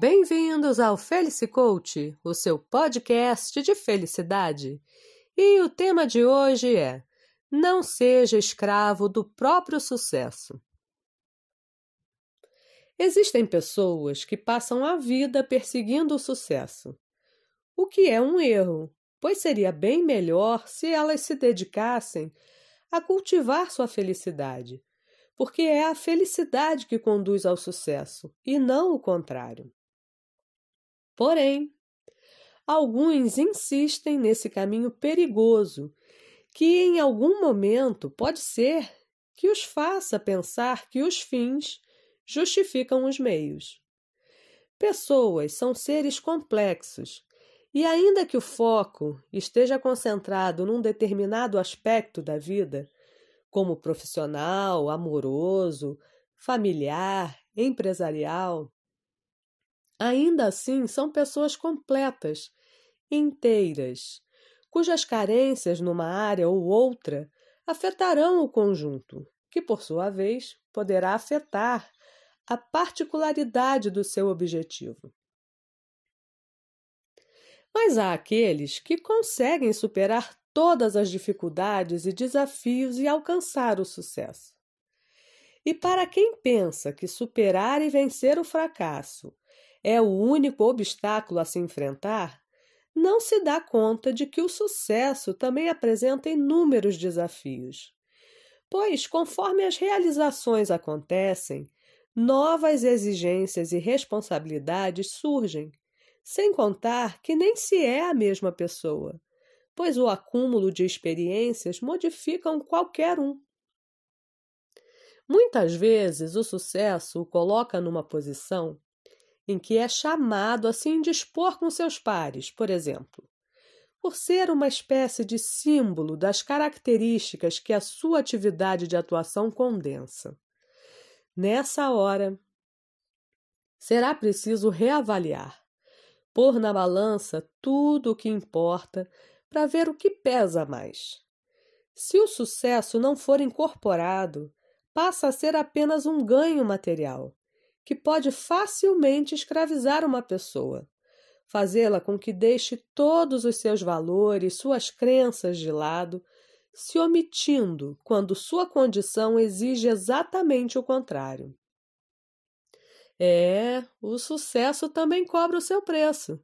Bem-vindos ao Felice Coach, o seu podcast de felicidade. E o tema de hoje é: Não seja escravo do próprio sucesso. Existem pessoas que passam a vida perseguindo o sucesso, o que é um erro, pois seria bem melhor se elas se dedicassem a cultivar sua felicidade, porque é a felicidade que conduz ao sucesso e não o contrário. Porém, alguns insistem nesse caminho perigoso que em algum momento pode ser que os faça pensar que os fins justificam os meios. Pessoas são seres complexos e, ainda que o foco esteja concentrado num determinado aspecto da vida, como profissional, amoroso, familiar, empresarial, ainda assim são pessoas completas, inteiras, cujas carências numa área ou outra afetarão o conjunto, que por sua vez poderá afetar a particularidade do seu objetivo. Mas há aqueles que conseguem superar todas as dificuldades e desafios e alcançar o sucesso. E para quem pensa que superar e vencer o fracasso é o único obstáculo a se enfrentar, não se dá conta de que o sucesso também apresenta inúmeros desafios. Pois, conforme as realizações acontecem, novas exigências e responsabilidades surgem, sem contar que nem se é a mesma pessoa, pois o acúmulo de experiências modificam qualquer um. Muitas vezes o sucesso o coloca numa posição em que é chamado a se indispor com seus pares, por exemplo, por ser uma espécie de símbolo das características que a sua atividade de atuação condensa. Nessa hora, será preciso reavaliar pôr na balança tudo o que importa para ver o que pesa mais. Se o sucesso não for incorporado, passa a ser apenas um ganho material, que pode facilmente escravizar uma pessoa, fazê-la com que deixe todos os seus valores, suas crenças de lado, se omitindo quando sua condição exige exatamente o contrário. É, o sucesso também cobra o seu preço.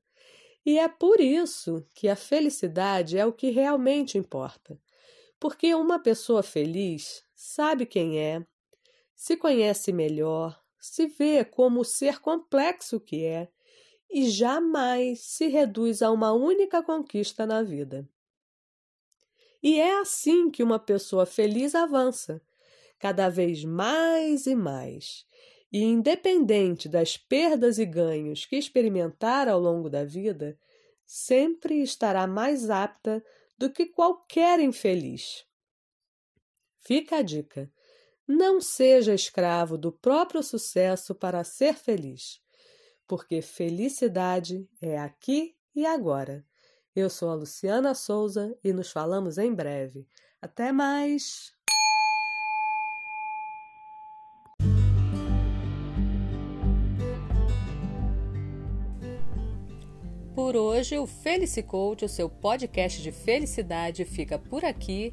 E é por isso que a felicidade é o que realmente importa. Porque uma pessoa feliz sabe quem é, se conhece melhor, se vê como o ser complexo que é e jamais se reduz a uma única conquista na vida. E é assim que uma pessoa feliz avança, cada vez mais e mais, e independente das perdas e ganhos que experimentar ao longo da vida, sempre estará mais apta do que qualquer infeliz. Fica a dica: não seja escravo do próprio sucesso para ser feliz, porque felicidade é aqui e agora. Eu sou a Luciana Souza e nos falamos em breve. Até mais! Por hoje, o Felicicoach, o seu podcast de felicidade, fica por aqui.